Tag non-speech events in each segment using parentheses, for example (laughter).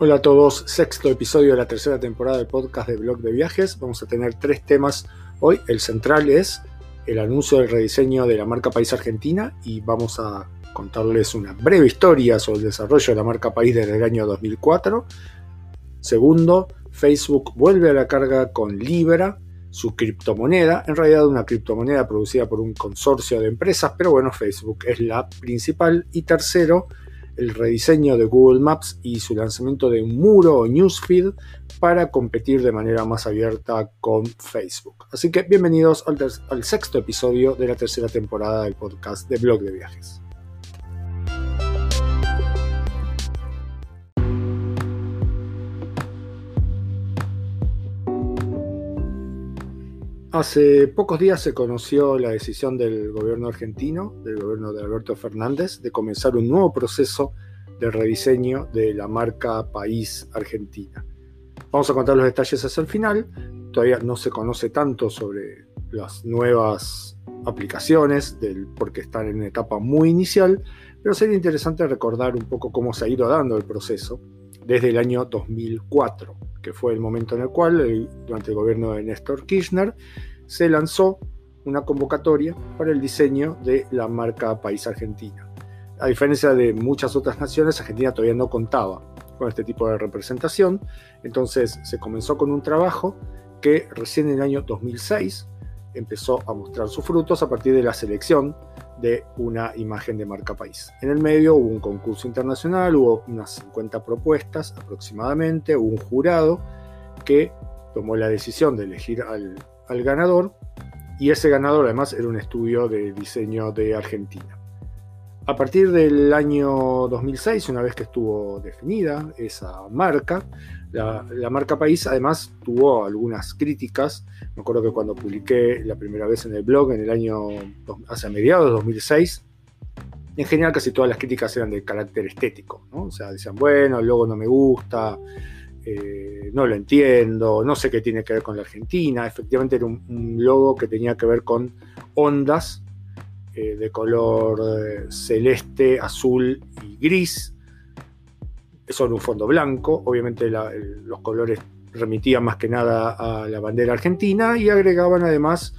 Hola a todos, sexto episodio de la tercera temporada del podcast de Blog de Viajes. Vamos a tener tres temas hoy. El central es el anuncio del rediseño de la marca País Argentina y vamos a contarles una breve historia sobre el desarrollo de la marca País desde el año 2004. Segundo, Facebook vuelve a la carga con Libra, su criptomoneda, en realidad una criptomoneda producida por un consorcio de empresas, pero bueno, Facebook es la principal. Y tercero, el rediseño de Google Maps y su lanzamiento de un muro o newsfeed para competir de manera más abierta con Facebook. Así que bienvenidos al, al sexto episodio de la tercera temporada del podcast de Blog de Viajes. Hace pocos días se conoció la decisión del gobierno argentino, del gobierno de Alberto Fernández, de comenzar un nuevo proceso de rediseño de la marca País Argentina. Vamos a contar los detalles hasta el final. Todavía no se conoce tanto sobre las nuevas aplicaciones, porque están en una etapa muy inicial, pero sería interesante recordar un poco cómo se ha ido dando el proceso desde el año 2004 que fue el momento en el cual, durante el gobierno de Néstor Kirchner, se lanzó una convocatoria para el diseño de la marca País Argentina. A diferencia de muchas otras naciones, Argentina todavía no contaba con este tipo de representación, entonces se comenzó con un trabajo que recién en el año 2006 empezó a mostrar sus frutos a partir de la selección de una imagen de marca país. En el medio hubo un concurso internacional, hubo unas 50 propuestas aproximadamente, hubo un jurado que tomó la decisión de elegir al, al ganador y ese ganador además era un estudio de diseño de Argentina. A partir del año 2006, una vez que estuvo definida esa marca, la, marca País además tuvo algunas críticas. Me acuerdo que cuando publiqué la primera vez en el blog en el año, hacia mediados de 2006, en general casi todas las críticas eran de carácter estético. O sea, decían, bueno, el logo no me gusta, eh, no lo entiendo, no sé qué tiene que ver con la Argentina. Efectivamente era un logo que tenía que ver con ondas eh, de color eh, celeste, azul y gris, sobre un fondo blanco. Obviamente los colores remitían más que nada a la bandera argentina y agregaban además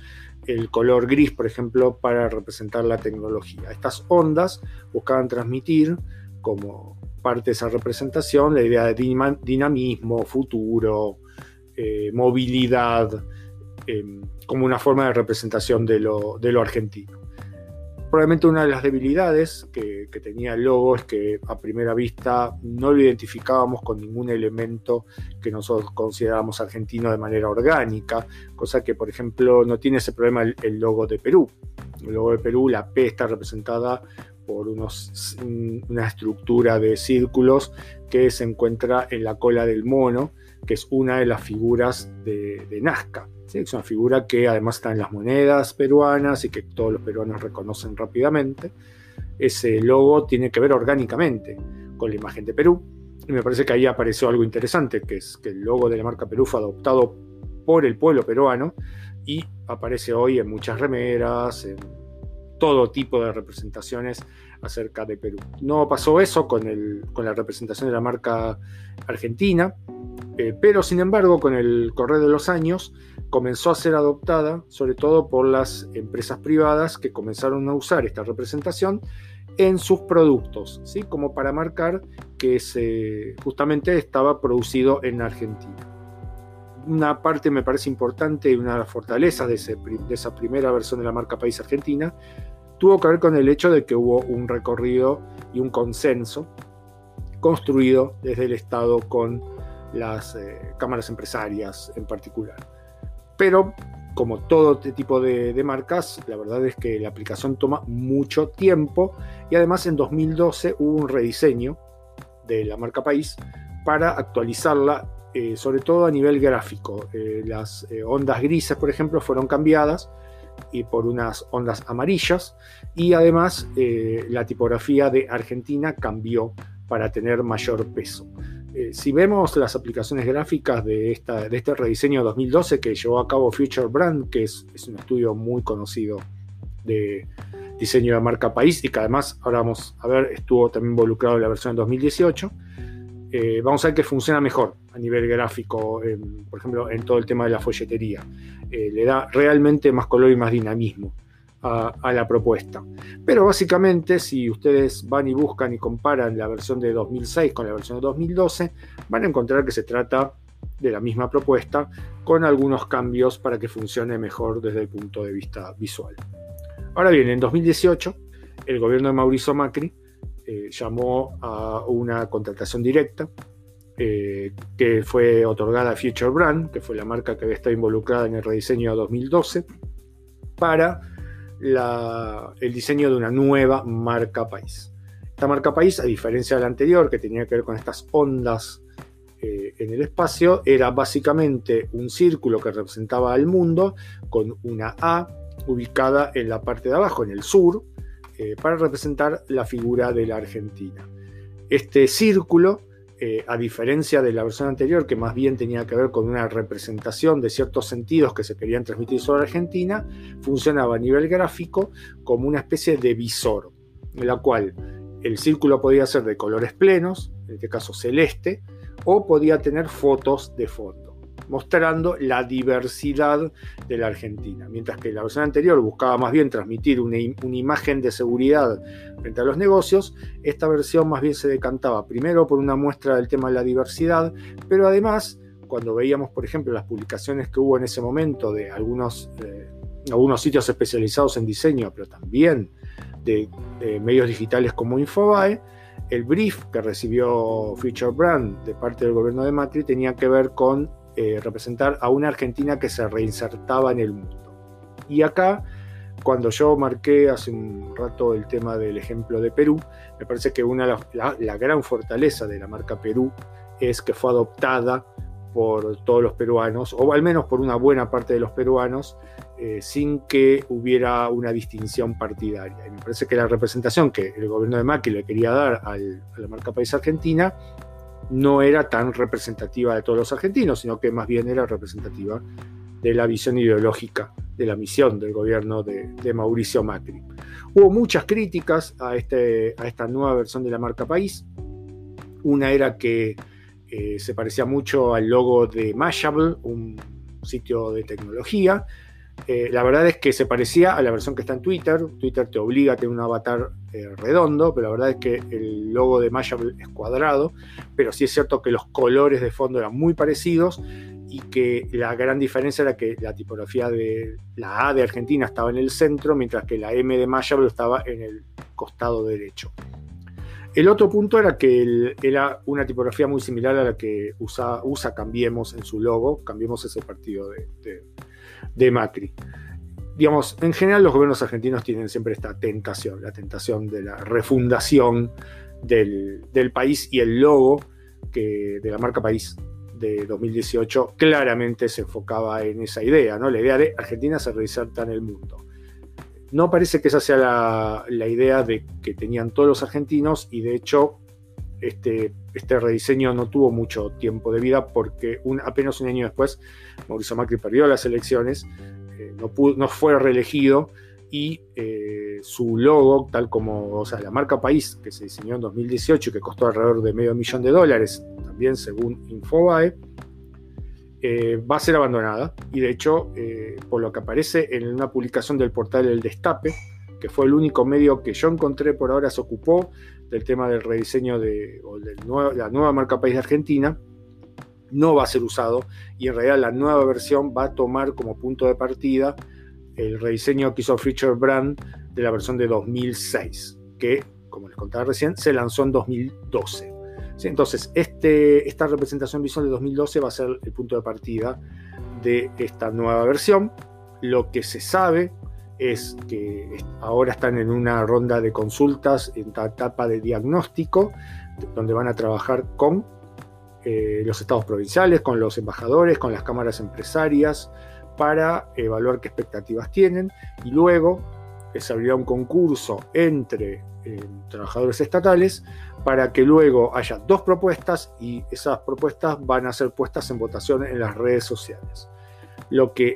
el color gris, por ejemplo, para representar la tecnología. Estas ondas buscaban transmitir como parte de esa representación la idea de dinamismo, futuro, eh, movilidad, como una forma de representación de lo argentino. Probablemente una de las debilidades que, tenía el logo es que a primera vista no lo identificábamos con ningún elemento que nosotros consideramos argentino de manera orgánica, cosa que por ejemplo no tiene ese problema el, logo de Perú. El logo de Perú, la P está representada por unos, una estructura de círculos que se encuentra en la cola del mono, que es una de las figuras de, de Nazca. Es una figura que además está en las monedas peruanas y que todos los peruanos reconocen rápidamente. Ese logo tiene que ver orgánicamente con la imagen de Perú. Y me parece que ahí apareció algo interesante, que es que el logo de la marca Perú fue adoptado por el pueblo peruano y aparece hoy en muchas remeras, en todo tipo de representaciones acerca de Perú. No pasó eso con, la representación de la marca argentina, eh, pero sin embargo con el correr de los años comenzó a ser adoptada sobre todo por las empresas privadas que comenzaron a usar esta representación en sus productos, ¿sí? como para marcar que se, justamente estaba producido en Argentina. Una parte me parece importante y una de las fortalezas de, de esa primera versión de la marca País Argentina tuvo que ver con el hecho de que hubo un recorrido y un consenso construido desde el Estado con las eh, cámaras empresarias en particular. Pero como todo este tipo de, marcas, la verdad es que la aplicación toma mucho tiempo y además en 2012 hubo un rediseño de la marca país para actualizarla, eh, sobre todo a nivel gráfico. Eh, las eh, ondas grises, por ejemplo, fueron cambiadas y por unas ondas amarillas y además la tipografía de Argentina cambió para tener mayor peso. Si vemos las aplicaciones gráficas de, esta, de este rediseño 2012 que llevó a cabo Future Brand, que es, un estudio muy conocido de diseño de marca país y que además, ahora vamos a ver, estuvo también involucrado en la versión 2018, eh, vamos a ver que funciona mejor a nivel gráfico, por ejemplo, en todo el tema de la folletería. Eh, le da realmente más color y más dinamismo a, la propuesta. Pero básicamente, si ustedes van y buscan y comparan la versión de 2006 con la versión de 2012, van a encontrar que se trata de la misma propuesta con algunos cambios para que funcione mejor desde el punto de vista visual. Ahora bien, en 2018, el gobierno de Mauricio Macri eh, llamó a una contratación directa eh, que fue otorgada a Future Brand, que fue la marca que había estado involucrada en el rediseño de 2012, para el diseño de una nueva marca país. Esta marca país, a diferencia de la anterior, que tenía que ver con estas ondas eh, en el espacio, era básicamente un círculo que representaba al mundo con una A ubicada en la parte de abajo, en el sur, eh, para representar la figura de la Argentina. Este círculo, eh, a diferencia de la versión anterior, que más bien tenía que ver con una representación de ciertos sentidos que se querían transmitir sobre Argentina, funcionaba a nivel gráfico como una especie de visor, en la cual el círculo podía ser de colores plenos, en este caso celeste, o podía tener fotos de fondo mostrando la diversidad de la Argentina. Mientras que la versión anterior buscaba más bien transmitir una, imagen de seguridad frente a los negocios, esta versión más bien se decantaba primero por una muestra del tema de la diversidad, pero además, cuando veíamos, por ejemplo, las publicaciones que hubo en ese momento de algunos, eh, algunos sitios especializados en diseño, pero también de, de medios digitales como Infobae, el brief que recibió Future Brand de parte del gobierno de Macri tenía que ver con eh, representar a una Argentina que se reinsertaba en el mundo. Y acá, cuando yo marqué hace un rato el tema del ejemplo de Perú, me parece que una la, la gran fortaleza de la marca Perú es que fue adoptada por todos los peruanos, o al menos por una buena parte de los peruanos, eh, sin que hubiera una distinción partidaria. Y me parece que la representación que el gobierno de Macri le quería dar a la marca País Argentina no era tan representativa de todos los argentinos, sino que más bien era representativa de la visión ideológica, de la misión del gobierno de, Mauricio Macri. Hubo muchas críticas a, este, a, esta nueva versión de la marca País. Una era que eh, se parecía mucho al logo de Mashable, un sitio de tecnología, eh, la verdad es que se parecía a la versión que está en Twitter. Twitter te obliga a tener un avatar eh, redondo, pero la verdad es que el logo de Mashable es cuadrado. Pero sí es cierto que los colores de fondo eran muy parecidos y que la gran diferencia era que la tipografía de la A de Argentina estaba en el centro, mientras que la M de Mashable estaba en el costado derecho. El otro punto era que era una tipografía muy similar a la que usa, Cambiemos en su logo. Cambiemos ese partido de Macri. Digamos, en general los gobiernos argentinos tienen siempre esta tentación, la tentación de la refundación del, país y el logo que, de la marca país de 2018 claramente se enfocaba en esa idea, ¿no? La idea de Argentina se reinserta en el mundo. No parece que esa sea la, idea de que tenían todos los argentinos y de hecho este, este rediseño no tuvo mucho tiempo de vida porque apenas un año después Mauricio Macri perdió las elecciones, eh, no, fue reelegido y eh, su logo, tal como la marca País que se diseñó en 2018 y que costó alrededor de medio millón de dólares, también según Infobae, eh, va a ser abandonada. Y de hecho, por lo que aparece en una publicación del portal El Destape, que fue el único medio que yo encontré por ahora se ocupó del tema del rediseño de, la nueva marca País de Argentina, no va a ser usado y en realidad la nueva versión va a tomar como punto de partida el rediseño que hizo Feature Brand de la versión de 2006, que, como les contaba recién, se lanzó en 2012. Entonces, este, esta representación visual de 2012 va a ser el punto de partida de esta nueva versión. Lo que se sabe es que ahora están en una ronda de consultas, en esta etapa de diagnóstico, donde van a trabajar con eh, los estados provinciales, con los embajadores, con las cámaras empresarias, para evaluar qué expectativas tienen y luego se abrirá un concurso entre eh, trabajadores estatales para que luego haya dos propuestas y esas propuestas van a ser puestas en votación en las redes sociales. Lo que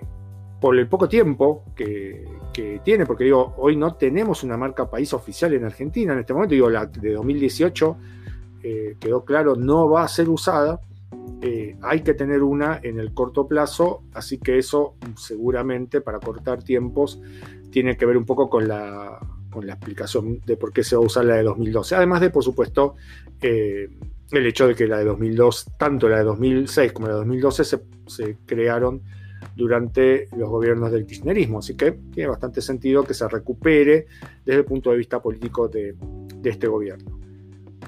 por el poco tiempo que, que, tiene, porque digo, hoy no tenemos una marca país oficial en Argentina en este momento, digo, la de 2018 eh, quedó claro, no va a ser usada. Eh, hay que tener una en el corto plazo, así que eso seguramente para cortar tiempos tiene que ver un poco con la, con la explicación de por qué se va a usar la de 2012. Además de, por supuesto, eh, el hecho de que la de 2002, tanto la de 2006 como la de 2012 se, se crearon durante los gobiernos del kirchnerismo. Así que tiene bastante sentido que se recupere desde el punto de vista político de, este gobierno.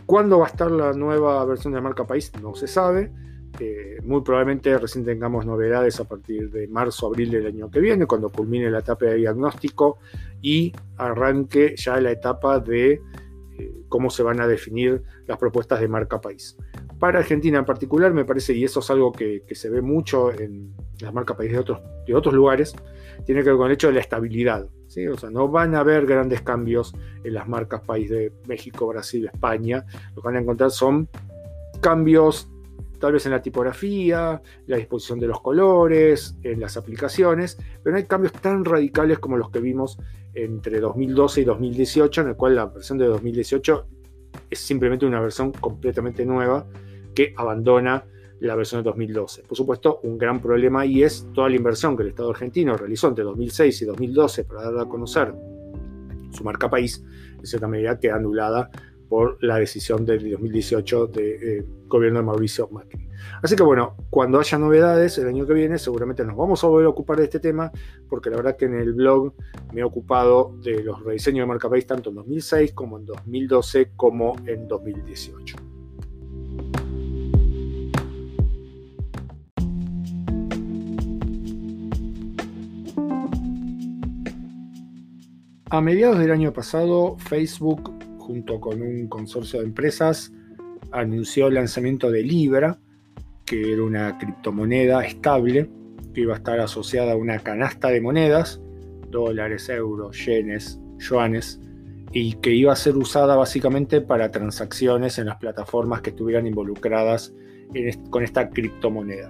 ¿Cuándo va a estar la nueva versión de marca país? No se sabe. Eh, muy probablemente recién tengamos novedades a partir de marzo, abril del año que viene, cuando culmine la etapa de diagnóstico y arranque ya la etapa de eh, cómo se van a definir las propuestas de marca país. Para Argentina en particular, me parece, y eso es algo que, se ve mucho en las marcas país de otros, de otros lugares, tiene que ver con el hecho de la estabilidad. ¿sí? O sea, no van a haber grandes cambios en las marcas país de México, Brasil, España. Lo que van a encontrar son cambios tal vez en la tipografía, la disposición de los colores, en las aplicaciones, pero no hay cambios tan radicales como los que vimos entre 2012 y 2018, en el cual la versión de 2018 es simplemente una versión completamente nueva que abandona la versión de 2012. Por supuesto, un gran problema ahí es toda la inversión que el Estado argentino realizó entre 2006 y 2012 para dar a conocer su marca país, en cierta medida queda anulada por la decisión del 2018 del eh, gobierno de Mauricio Macri. Así que bueno, cuando haya novedades el año que viene, seguramente nos vamos a volver a ocupar de este tema, porque la verdad que en el blog me he ocupado de los rediseños de marca país tanto en 2006 como en 2012 como en 2018. A mediados del año pasado, Facebook junto con un consorcio de empresas, anunció el lanzamiento de Libra, que era una criptomoneda estable que iba a estar asociada a una canasta de monedas, dólares, euros, yenes, yuanes, y que iba a ser usada básicamente para transacciones en las plataformas que estuvieran involucradas con esta criptomoneda.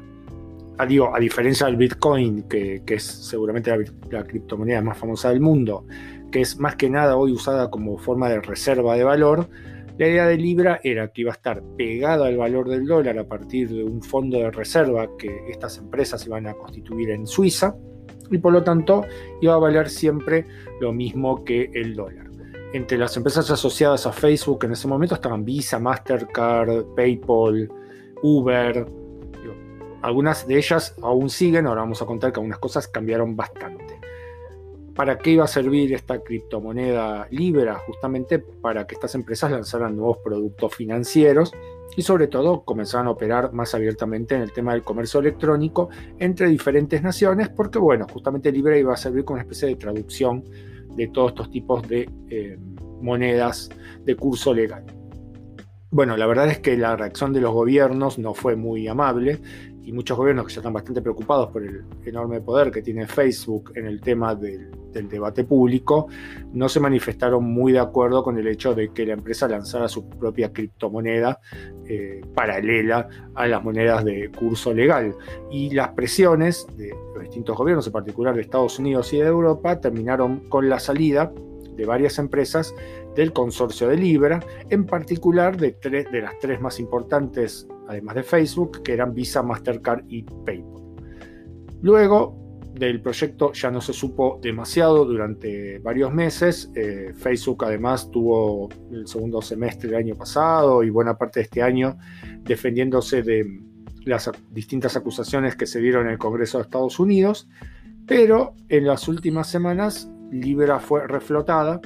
A, ah, digo, a diferencia del Bitcoin, que, es seguramente la criptomoneda más famosa del mundo, que es más que nada hoy usada como forma de reserva de valor, la idea de Libra era que iba a estar pegada al valor del dólar a partir de un fondo de reserva que estas empresas iban a constituir en Suiza y por lo tanto iba a valer siempre lo mismo que el dólar. Entre las empresas asociadas a Facebook en ese momento estaban Visa, Mastercard, PayPal, Uber. Algunas de ellas aún siguen, ahora vamos a contar que algunas cosas cambiaron bastante. ¿Para qué iba a servir esta criptomoneda Libra? Justamente para que estas empresas lanzaran nuevos productos financieros y sobre todo comenzaran a operar más abiertamente en el tema del comercio electrónico entre diferentes naciones, porque bueno, justamente Libra iba a servir como una especie de traducción de todos estos tipos de eh, monedas de curso legal. Bueno, la verdad es que la reacción de los gobiernos no fue muy amable y muchos gobiernos que ya están bastante preocupados por el enorme poder que tiene Facebook en el tema del, debate público, no se manifestaron muy de acuerdo con el hecho de que la empresa lanzara su propia criptomoneda eh, paralela a las monedas de curso legal. Y las presiones de los distintos gobiernos, en particular de Estados Unidos y de Europa, terminaron con la salida de varias empresas del consorcio de Libra, en particular de, tres, de las tres más importantes, además de Facebook, que eran Visa, Mastercard y PayPal. Luego del proyecto ya no se supo demasiado durante varios meses. Eh, Facebook además tuvo el segundo semestre del año pasado y buena parte de este año defendiéndose de las distintas acusaciones que se dieron en el Congreso de Estados Unidos, pero en las últimas semanas Libra fue reflotada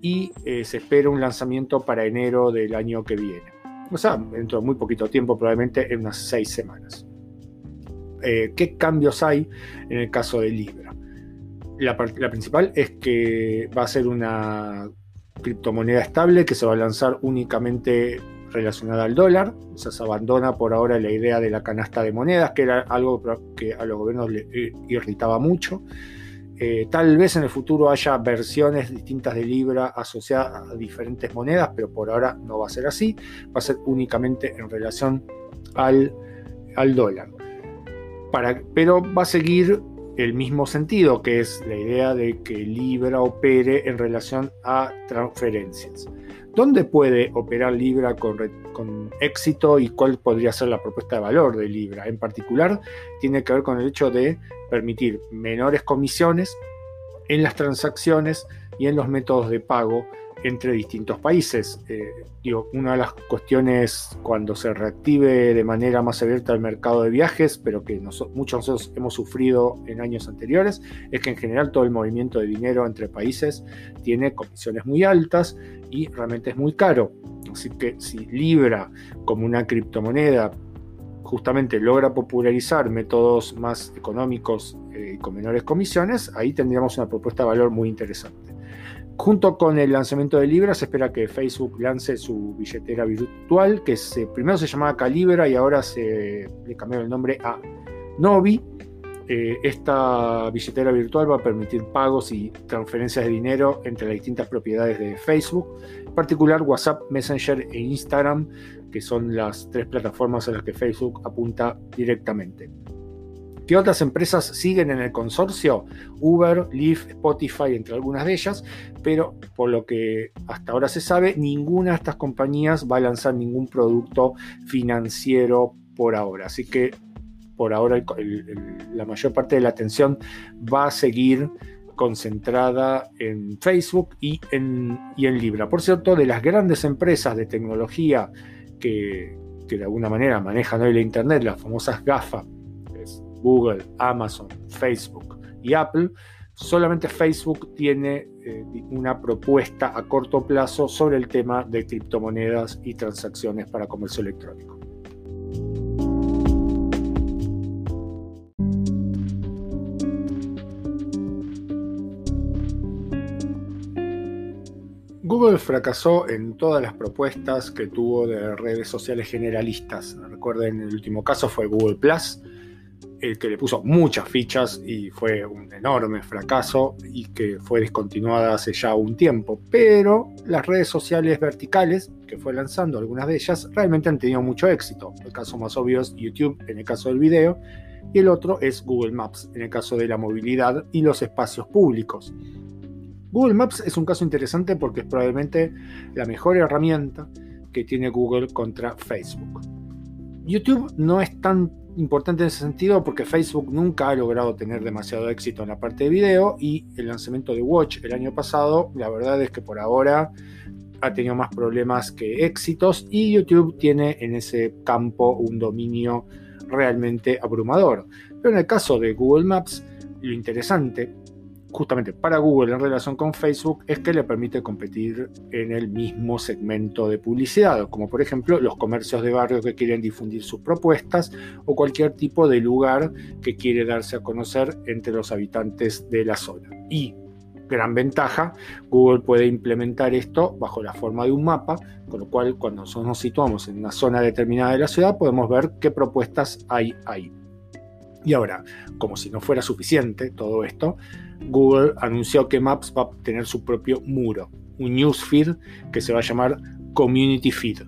y eh, se espera un lanzamiento para enero del año que viene. O sea, dentro de muy poquito tiempo, probablemente en unas seis semanas. Eh, ¿Qué cambios hay en el caso de Libra? La, la principal es que va a ser una criptomoneda estable que se va a lanzar únicamente relacionada al dólar. O sea, se abandona por ahora la idea de la canasta de monedas, que era algo que a los gobiernos le eh, irritaba mucho. Eh, tal vez en el futuro haya versiones distintas de Libra asociadas a diferentes monedas, pero por ahora no va a ser así. Va a ser únicamente en relación al, dólar. pero va a seguir el mismo sentido, que es la idea de que Libra opere en relación a transferencias. ¿Dónde puede operar Libra con, éxito y cuál podría ser la propuesta de valor de Libra? En particular, tiene que ver con el hecho de permitir menores comisiones en las transacciones y en los métodos de pago entre distintos países. Eh, digo, una de las cuestiones cuando se reactive de manera más abierta el mercado de viajes, pero que muchos de nosotros hemos sufrido en años anteriores, es que en general todo el movimiento de dinero entre países tiene comisiones muy altas y realmente es muy caro. Así que si Libra como una criptomoneda justamente logra popularizar métodos más económicos eh, y con menores comisiones, ahí tendríamos una propuesta de valor muy interesante. Junto con el lanzamiento de Libra, se espera que Facebook lance su billetera virtual, que primero se llamaba Calibra y ahora se le cambió el nombre a Novi. Eh, esta billetera virtual va a permitir pagos y transferencias de dinero entre las distintas propiedades de Facebook, en particular WhatsApp, Messenger e Instagram, que son las tres plataformas a las que Facebook apunta directamente. ¿Qué otras empresas siguen en el consorcio? Uber, Lyft, Spotify, entre algunas de ellas, pero por lo que hasta ahora se sabe, ninguna de estas compañías va a lanzar ningún producto financiero por ahora. Así que por ahora la mayor parte de la atención va a seguir concentrada en Facebook y en, y en Libra. Por cierto, de las grandes empresas de tecnología que, que de alguna manera manejan hoy la Internet, las famosas GAFA, Google, Amazon, Facebook y Apple, solamente Facebook tiene eh, una propuesta a corto plazo sobre el tema de criptomonedas y transacciones para comercio electrónico. Google fracasó en todas las propuestas que tuvo de redes sociales generalistas. Recuerden, el último caso fue Google Plus, el que le puso muchas fichas y fue un enorme fracaso y que fue descontinuada hace ya un tiempo. Pero las redes sociales verticales, que fue lanzando algunas de ellas, realmente han tenido mucho éxito. El caso más obvio es YouTube en el caso del video y el otro es Google Maps en el caso de la movilidad y los espacios públicos. Google Maps es un caso interesante porque es probablemente la mejor herramienta que tiene Google contra Facebook. YouTube no es tan importante en ese sentido porque Facebook nunca ha logrado tener demasiado éxito en la parte de video y el lanzamiento de Watch el año pasado, la verdad es que por ahora ha tenido más problemas que éxitos y YouTube tiene en ese campo un dominio realmente abrumador. Pero en el caso de Google Maps, lo interesante justamente para Google en relación con Facebook es que le permite competir en el mismo segmento de publicidad, como por ejemplo los comercios de barrio que quieren difundir sus propuestas o cualquier tipo de lugar que quiere darse a conocer entre los habitantes de la zona. Y gran ventaja, Google puede implementar esto bajo la forma de un mapa, con lo cual cuando nosotros nos situamos en una zona determinada de la ciudad podemos ver qué propuestas hay ahí. Y ahora, como si no fuera suficiente todo esto, Google anunció que Maps va a tener su propio muro, un newsfeed que se va a llamar Community Feed.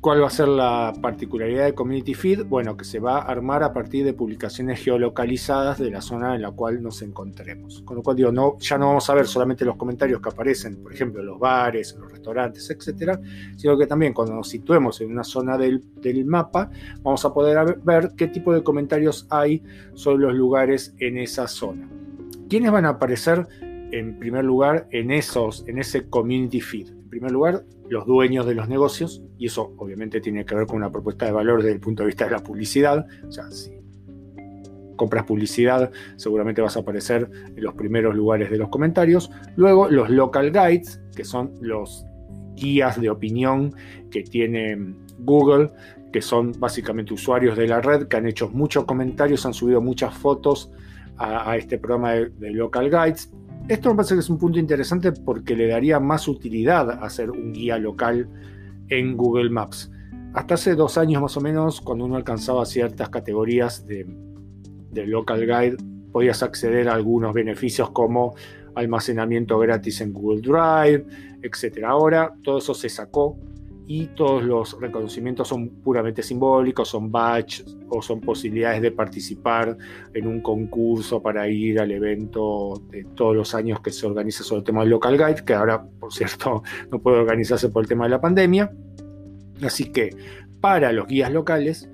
¿Cuál va a ser la particularidad de Community Feed? Bueno, que se va a armar a partir de publicaciones geolocalizadas de la zona en la cual nos encontremos. Con lo cual digo, no, ya no vamos a ver solamente los comentarios que aparecen, por ejemplo, en los bares, en los restaurantes, etcétera, sino que también cuando nos situemos en una zona del, del mapa, vamos a poder ver qué tipo de comentarios hay sobre los lugares en esa zona. ¿Quiénes van a aparecer en primer lugar en, esos, en ese community feed? En primer lugar, los dueños de los negocios, y eso obviamente tiene que ver con una propuesta de valor desde el punto de vista de la publicidad. O sea, si compras publicidad, seguramente vas a aparecer en los primeros lugares de los comentarios. Luego, los local guides, que son los guías de opinión que tiene Google, que son básicamente usuarios de la red que han hecho muchos comentarios, han subido muchas fotos a, este programa de, Local Guides. Esto me parece que es un punto interesante porque le daría más utilidad hacer un guía local en Google Maps. Hasta hace dos años más o menos, cuando uno alcanzaba ciertas categorías de, de Local Guide, podías acceder a algunos beneficios como almacenamiento gratis en Google Drive, etc. Ahora todo eso se sacó y todos los reconocimientos son puramente simbólicos, son badges o son posibilidades de participar en un concurso para ir al evento de todos los años que se organiza sobre el tema del local guide, que ahora, por cierto, (laughs) no puede organizarse por el tema de la pandemia. Así que para los guías locales,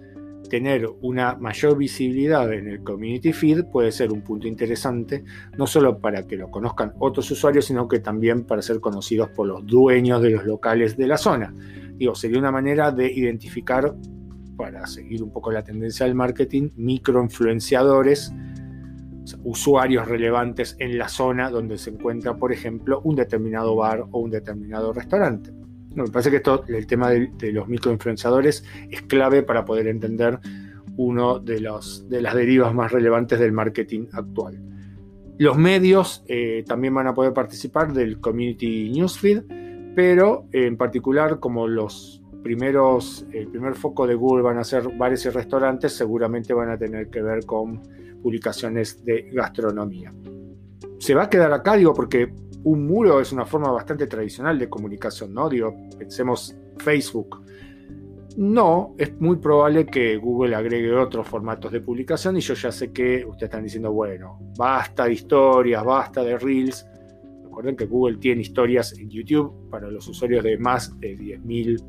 tener una mayor visibilidad en el community feed puede ser un punto interesante, no solo para que lo conozcan otros usuarios, sino que también para ser conocidos por los dueños de los locales de la zona. Digo, sería una manera de identificar, para seguir un poco la tendencia del marketing, microinfluenciadores, usuarios relevantes en la zona donde se encuentra, por ejemplo, un determinado bar o un determinado restaurante. Me parece que esto, el tema de, los microinfluenciadores es clave para poder entender uno de, de las derivas más relevantes del marketing actual. Los medios eh, también van a poder participar del Community Newsfeed, pero en particular como los primeros, el primer foco de Google van a ser bares y restaurantes, seguramente van a tener que ver con publicaciones de gastronomía. Se va a quedar acá, digo, porque un muro es una forma bastante tradicional de comunicación, ¿no? Digo, pensemos Facebook. No, es muy probable que Google agregue otros formatos de publicación y yo ya sé que ustedes están diciendo, bueno, basta de historias, basta de reels, Recuerden que Google tiene historias en YouTube para los usuarios de más de 10.000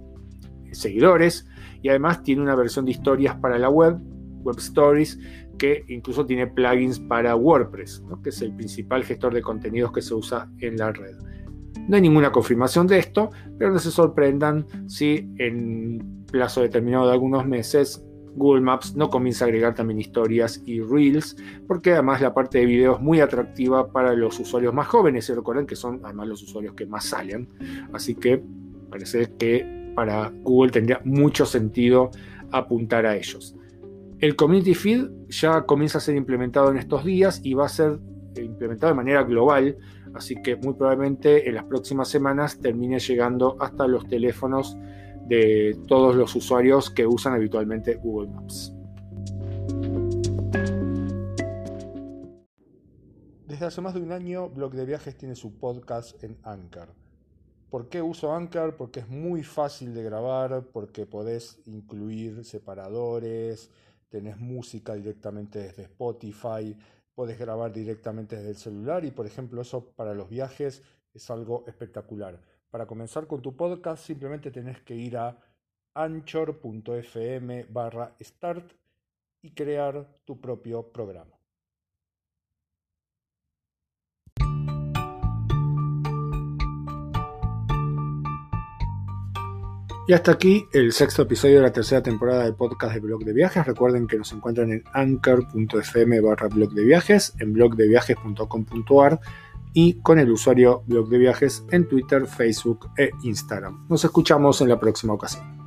seguidores y además tiene una versión de historias para la web, Web Stories, que incluso tiene plugins para WordPress, que es el principal gestor de contenidos que se usa en la red. No hay ninguna confirmación de esto, pero no se sorprendan si en plazo determinado de algunos meses Google Maps no comienza a agregar también historias y reels, porque además la parte de video es muy atractiva para los usuarios más jóvenes, y recuerden que son además los usuarios que más salen, así que parece que para Google tendría mucho sentido apuntar a ellos. El Community Feed ya comienza a ser implementado en estos días y va a ser implementado de manera global, así que muy probablemente en las próximas semanas termine llegando hasta los teléfonos de todos los usuarios que usan habitualmente Google Maps. Desde hace más de un año, Blog de Viajes tiene su podcast en Anchor. ¿Por qué uso Anchor? Porque es muy fácil de grabar, porque podés incluir separadores, tenés música directamente desde Spotify, podés grabar directamente desde el celular y por ejemplo eso para los viajes es algo espectacular. Para comenzar con tu podcast simplemente tenés que ir a anchor.fm barra start y crear tu propio programa. Y hasta aquí el sexto episodio de la tercera temporada del podcast de Blog de Viajes. Recuerden que nos encuentran en anchor.fm barra blog de viajes, en blogdeviajes.com.ar y con el usuario blog de viajes en Twitter, Facebook e Instagram. Nos escuchamos en la próxima ocasión.